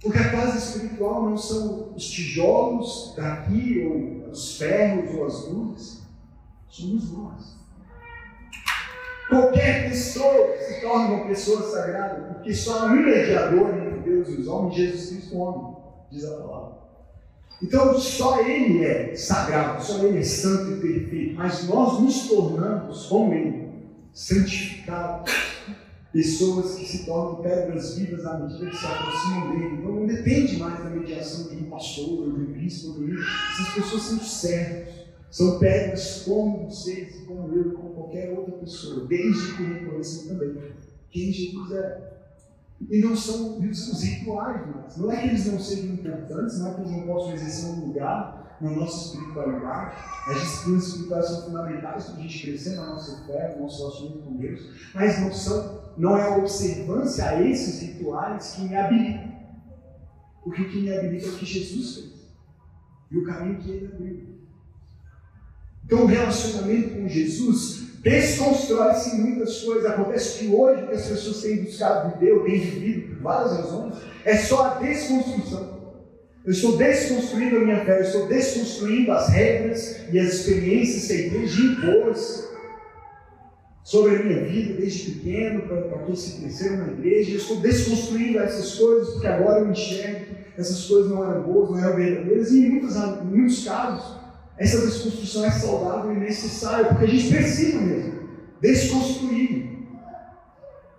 [SPEAKER 1] Porque a casa espiritual não são os tijolos daqui, ou os ferros, ou as luzes. Somos nós. Qualquer pessoa se torna uma pessoa sagrada, porque só há um mediador entre Deus e os homens, Jesus Cristo, homem, diz a palavra. Então, só Ele é sagrado, só Ele é santo e perfeito, mas nós nos tornamos, como Ele, santificados, pessoas que se tornam pedras vivas à medida que se aproximam dele. Então, não depende mais da mediação de um pastor, de um bispo, de um líder. Essas pessoas são servos, são pedras como vocês, como eu, como qualquer outra pessoa, desde que reconheçam também quem Jesus é. E não são os rituais, mas não é que eles não sejam importantes, não é que eles não possam exercer um lugar na nossa espiritualidade. As disciplinas espirituais são fundamentais para a gente crescer na nossa fé, no nosso relacionamento com Deus, mas não são, não é a observância a esses rituais que me habilitam. Porque que me habilita é o que Jesus fez e o caminho que ele abriu. Então, o relacionamento com Jesus desconstrói-se muitas coisas. Acontece que hoje que as pessoas têm buscado viver, ou têm vivido por várias razões, é só a desconstrução. Eu estou desconstruindo a minha fé, eu estou desconstruindo as regras e as experiências que a igreja impôs sobre a minha vida desde pequeno, para que cresceram na igreja. Eu estou desconstruindo essas coisas porque agora eu enxergo que essas coisas não eram boas, não eram verdadeiras, e em muitos casos essa desconstrução é saudável e necessária, porque a gente precisa mesmo desconstruir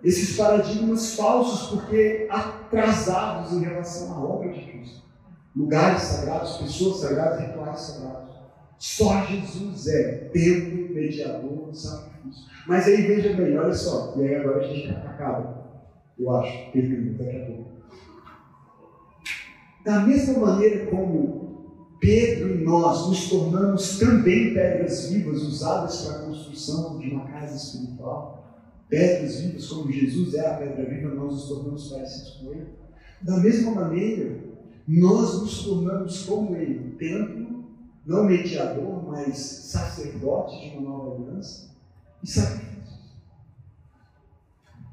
[SPEAKER 1] esses paradigmas falsos, porque atrasados em relação à obra de Cristo. Lugares sagrados, pessoas sagradas, rituais sagrados. Só Jesus é templo, mediador, sacrifício. Mas aí veja bem, olha só, e aí agora a gente acaba. Eu acho, termino daqui a pouco. Da mesma maneira como Pedro e nós nos tornamos também pedras vivas usadas para a construção de uma casa espiritual, pedras vivas como Jesus é a pedra viva, nós nos tornamos parecidos com Ele. Da mesma maneira, nós nos tornamos como Ele, templo, não mediador, mas sacerdote de uma nova aliança e sacrifício.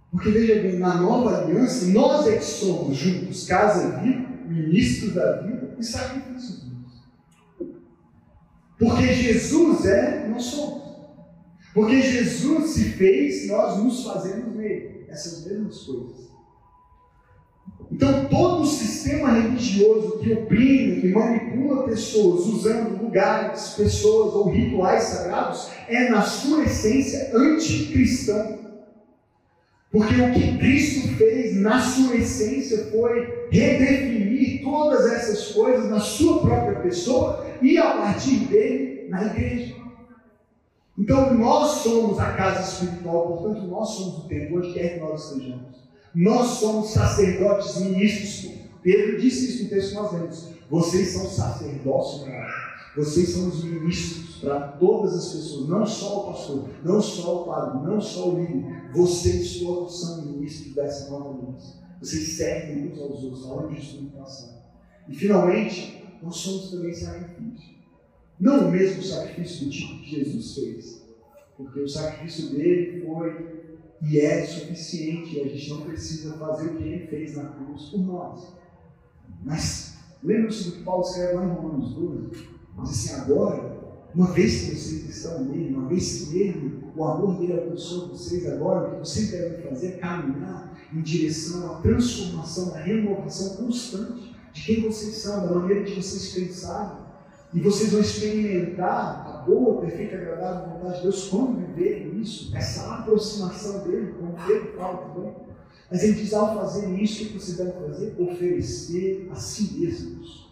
[SPEAKER 1] Porque veja bem, na nova aliança, nós é que somos juntos, casa viva, ministros da vida e sacrifícios vivos. Porque Jesus é, nós somos. Porque Jesus se fez, nós nos fazemos nele. Essas mesmas coisas. Então, todo o sistema religioso que oprime e manipula pessoas usando lugares, pessoas ou rituais sagrados é, na sua essência, anticristão. Porque o que Cristo fez na sua essência foi redefinir todas essas coisas na sua própria pessoa e a partir dele na igreja. Então nós somos a casa espiritual, portanto nós somos o templo onde quer que nós estejamos. Nós somos sacerdotes ministros. Pedro disse isso no texto que nós lemos. Vocês são sacerdócio vocês são os ministros para todas as pessoas, não só o pastor, não só o padre, não só o líder. Vocês todos são ministros dessa nova aliança. Vocês servem uns aos outros, aonde isso passar. E finalmente, nós somos também sacrifício. Não o mesmo sacrifício do tipo que Jesus fez, porque o sacrifício dele foi e é suficiente, a gente não precisa fazer o que ele fez na cruz por nós. Mas lembra-se do que Paulo escreve lá em Romanos 12? Mas assim, agora, uma vez que vocês estão nele, uma vez que ele, o amor dele alcançou vocês, agora o que vocês devem fazer é caminhar em direção à transformação, à renovação constante de quem vocês são, da maneira que vocês pensaram. E vocês vão experimentar a boa, perfeita, agradável vontade de Deus quando viverem isso, essa aproximação dele, como Pedro fala também. Mas ele diz: ao fazer isso, o que vocês devem fazer? Oferecer a si mesmos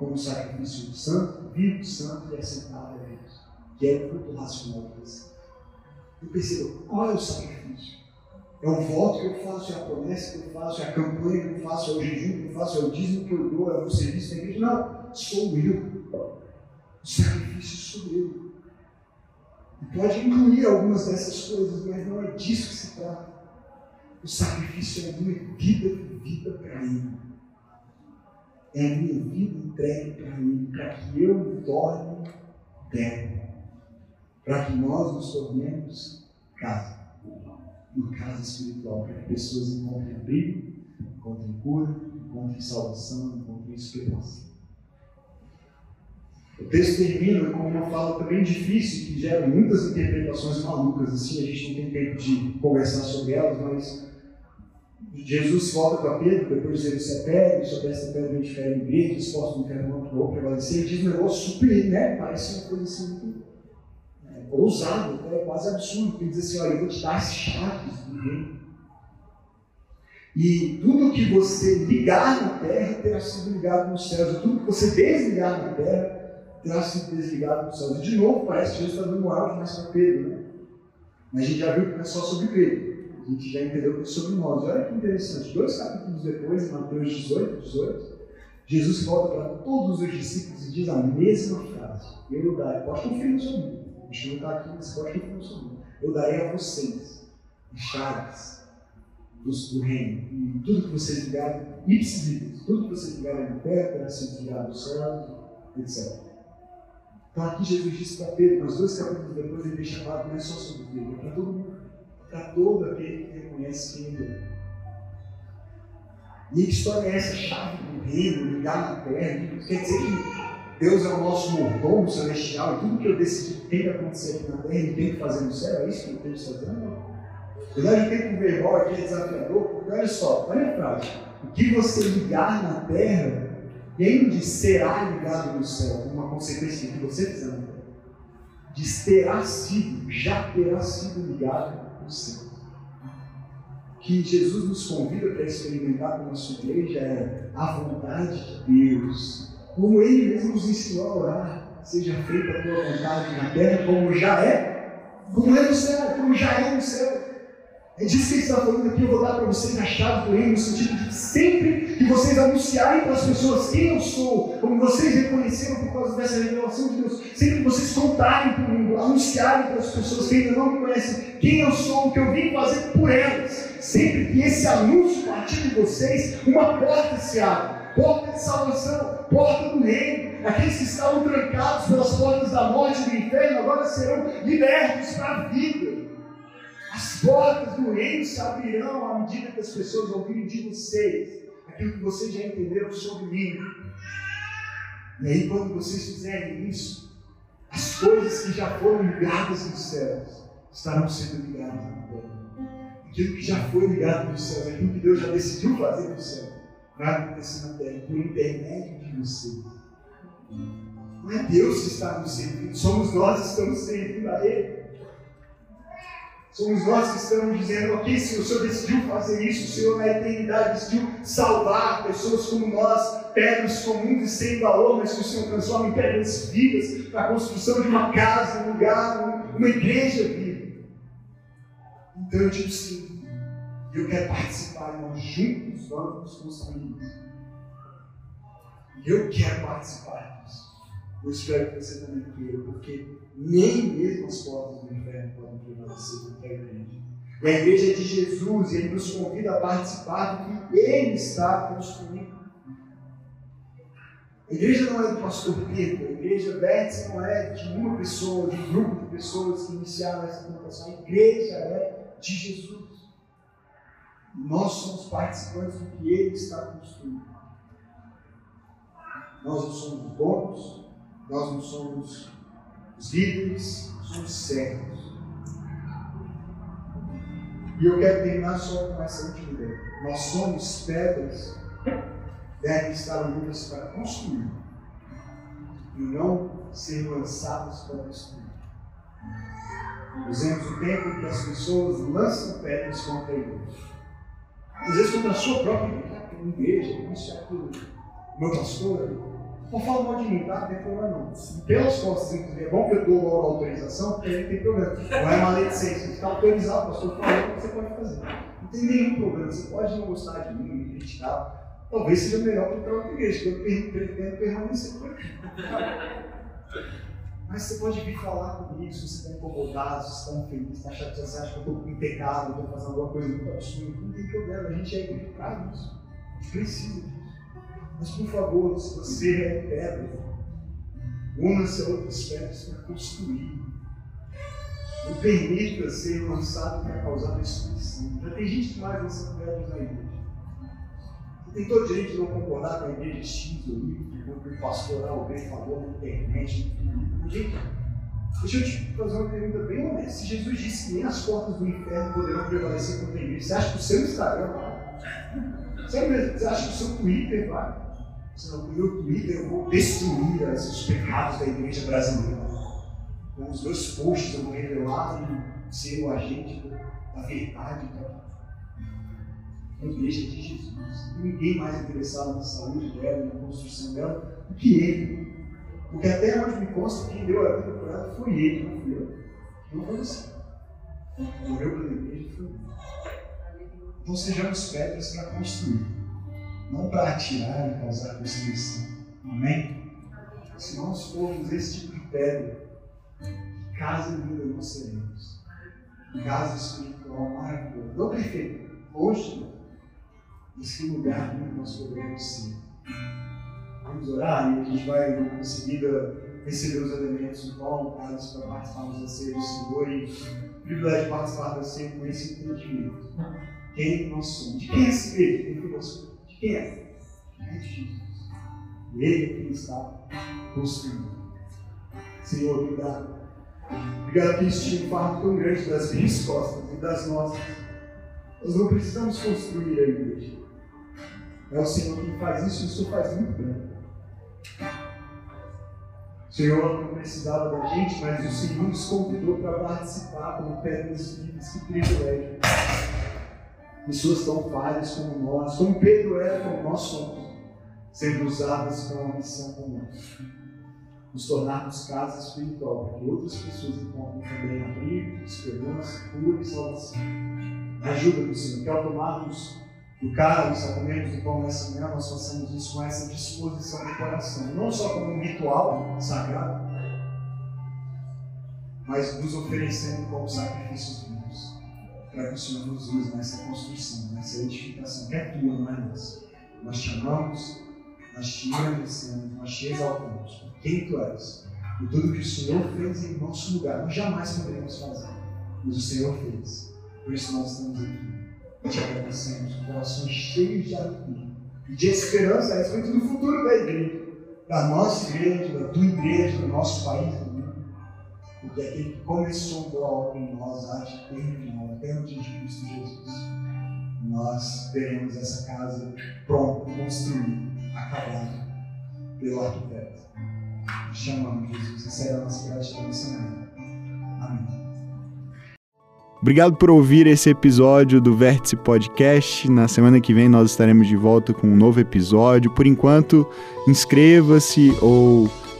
[SPEAKER 1] como sacrifício santo, vivo, santo e aceitável a Deus, que é o fruto racional de você. Eu percebo, qual é o sacrifício? É o voto que eu faço, é a promessa que eu faço, é a campanha que eu faço, é o jejum que eu faço, é o dízimo que eu dou, é o serviço da igreja. Não, sou eu. O sacrifício sou eu. E pode incluir algumas dessas coisas, mas não é disso que se trata. O sacrifício é a minha vida vivida para Ele é a minha vida entregue para mim, para que eu me torne para que nós nos tornemos casa, uma casa espiritual, para que pessoas encontrem abrigo, encontrem cura, encontrem salvação, encontrem esperança. O texto termina com uma fala também difícil, que gera muitas interpretações malucas, assim, a gente não tem tempo de conversar sobre elas, mas Jesus volta para Pedro, depois de dizer isso é pedra, sobre essa pedra a gente quer igreja, disposto no inferno para o prevalecer, diz um negócio super, né? Parece uma coisa assim muito é, ousado, é quase absurdo. Ele diz assim: olha, eu vou te dar as chaves do reino. E tudo que você ligar na terra terá sido ligado nos céus, e tudo que você desligar na terra terá sido desligado nos céus. E de novo, parece que Jesus está dando um áudio mais para Pedro, né? Mas a gente já viu que não é só sobre Pedro a gente já entendeu sobre nós. Olha que interessante, dois capítulos depois, em Mateus 18, 18, Jesus volta para todos os discípulos e diz a mesma frase. Eu darei, pode confiar no seu nome. A gente não está aqui, mas pode confiar no seu nome. Eu darei a vocês as chaves do, reino. E tudo que vocês ligarem, ipsis tudo que vocês ligarem na terra, terá sido ligado no céu, etc. Então aqui Jesus disse para Pedro, mas dois capítulos depois ele deixa claro não é só sobre Pedro, é para todo mundo para todo aquele que reconhece quem Ele é. E que história é essa? Chave do reino, ligar na terra. Quer dizer que Deus é o nosso mordomo celestial e tudo que eu decidi que tem que acontecer aqui na terra, Ele tem que fazer no céu. É isso que Ele está fazendo? Apesar de tempo verbal aqui é desafiador, porque olha só, olha a frase. O que você ligar na terra, quem de será ligado no céu, como uma consequência que você fizer na terra. Terá sido, já terá sido ligado que Jesus nos convida para experimentar com a sua igreja é a vontade de Deus. Como Ele mesmo nos ensinou a orar, seja feita a tua vontade na terra, como já é, como é no céu, como já é no céu. É disso que ele está falando aqui. Eu vou dar para vocês a chave do reino, no sentido de sempre que vocês anunciarem para as pessoas quem eu sou, como vocês reconheceram por causa dessa revelação de Deus, sempre que vocês contarem para o mundo, anunciarem para as pessoas que ainda não me conhecem quem eu sou, o que eu vim fazer por elas, sempre que esse anúncio partir de vocês, uma porta se abre porta de salvação, porta do reino. Aqueles que estavam trancados pelas portas da morte e do inferno agora serão libertos para a vida. As portas do reino se abrirão à medida que as pessoas ouvirem de vocês aquilo que vocês já entenderam sobre mim. E aí, quando vocês fizerem isso, as coisas que já foram ligadas nos céus estarão sendo ligadas na terra. Aquilo que já foi ligado nos céus, aquilo que Deus já decidiu fazer nos céus, vai acontecer na terra por intermédio de vocês. Não é Deus que está nos servindo, somos nós que estamos servindo a Ele. Somos nós que estamos dizendo, ok, se o Senhor decidiu fazer isso, o Senhor na eternidade decidiu salvar pessoas como nós, pedras comuns e sem valor, mas que o Senhor transforma em pedras vivas para a construção de uma casa, um lugar, uma igreja viva. Então eu digo sim, eu quero participar, nós juntos vamos construir isso. Eu quero participar disso. Eu espero que você também queira, porque nem mesmo as portas a igreja é de Jesus, e ele nos convida a participar do que ele está construindo. A igreja não é do pastor Pedro, a igreja vértice não é de uma pessoa, de um grupo de pessoas que iniciaram essa plantação. A igreja é de Jesus. Nós somos participantes do que ele está construindo. Nós não somos donos, nós não somos os líderes, somos servos. E eu quero terminar só com essa última ideia. Nós somos pedras, devem estar unidas para construir e não ser lançadas para destruir. Usemos o tempo em que as pessoas lançam pedras contra igreja. Às vezes contra a sua própria igreja, isso é aquilo. Meu pastor, não fala mal de mim, tá? Não tem problema não. Pelas costas, inclusive, é bom que eu dou logo a autorização, porque não tem problema. Não é maledicência. Você está autorizado, o pastor falou que você pode fazer. Não tem nenhum problema. Você pode não gostar de mim, me criticar. Talvez seja melhor para outra igreja, que eu pretendo permanecer por aqui. Mas você pode vir falar comigo se você está incomodado, se está infeliz, está chateado, você acha que eu estou com pecado, estou fazendo alguma coisa muito absurda. Não tem problema, a gente é igreja para isso. Precisa disso. Mas, por favor, se você é pedra, una-se a outras pedras para construir. Não permita ser lançado para causar destruição. Já tem gente que mais lança pedras na igreja. Você tem todo direito de não concordar com a igreja X ou Y, com o pastor alguém falou na internet, no. Deixa eu te fazer uma pergunta bem honesta. Se Jesus disse que nem as portas do inferno poderão prevalecer contra a igreja, você acha que o seu Instagram vai? Você acha que o seu Twitter vai? Senão meu Twitter eu vou destruir os pecados da igreja brasileira. Com os meus posts eu vou revelar e ser o agente da verdade. A igreja de Jesus. Ninguém mais interessado na saúde dela, na construção dela, do que ele. Porque até onde me consta, quem deu a vida por ela foi ele, não fui eu. Não foi você. Morreu pela igreja foi ele. Então sejamos pedras para construir não para atirar e causar destruição. Amém? Se nós formos esse tipo de pedra, casa e vida nós seremos. Casa espiritual maravilhosa. Não perfeito, mas que lugar que nós podemos ser. Vamos orar e a gente vai, em seguida, receber os elementos do pão, para participarmos da ceia do Senhor e o privilégio de participar da ceia com esse entendimento. Quem nós somos? De quem é esse Espírito? Quem nós somos? Quem é? É Jesus. Ele é quem está construindo. Senhor, obrigado. Obrigado que um fardo tão grande das minhas costas e das nossas. Nós não precisamos construir a igreja. É o Senhor quem faz isso e o Senhor faz muito bem. Senhor não precisava da gente, mas o Senhor nos convidou para participar como pedras vivas. Que privilégio pessoas tão falhas como nós, como Pedro era, como nós somos, sendo usadas para uma missão essa. Nos tornarmos casa espiritual, para que outras pessoas encontrem também abrigo, esperança, cura e salvação. Ajude ajuda do Senhor. Que ao tomarmos do cálice, comermos do pão nessa manhã, nós façamos isso com essa disposição do coração. Não só como um ritual sagrado, mas nos oferecendo como sacrifícios vivos. Para que o Senhor nos use nessa construção, nessa edificação, que é tua, não é nossa. Nós te amamos, nós te engrandecemos, nós te exaltamos por quem tu és. Por tudo que o Senhor fez em nosso lugar. Nós jamais poderíamos fazer, mas o Senhor fez. Por isso nós estamos aqui. E te agradecemos com corações cheios de alegria e de esperança a respeito do futuro da igreja, da nossa igreja, da tua igreja, do nosso país, do. Porque aquele que começou boa obra em nós há de terminar até o dia de Cristo Jesus. Nós teremos essa casa pronta, construída, acabada pelo arquiteto. Chamamos Jesus. Essa é a nossa gratidão nessa manhã. Amém.
[SPEAKER 2] Obrigado por ouvir esse episódio do Vértice Podcast. Na semana que vem nós estaremos de volta com um novo episódio. Por enquanto, inscreva-se ou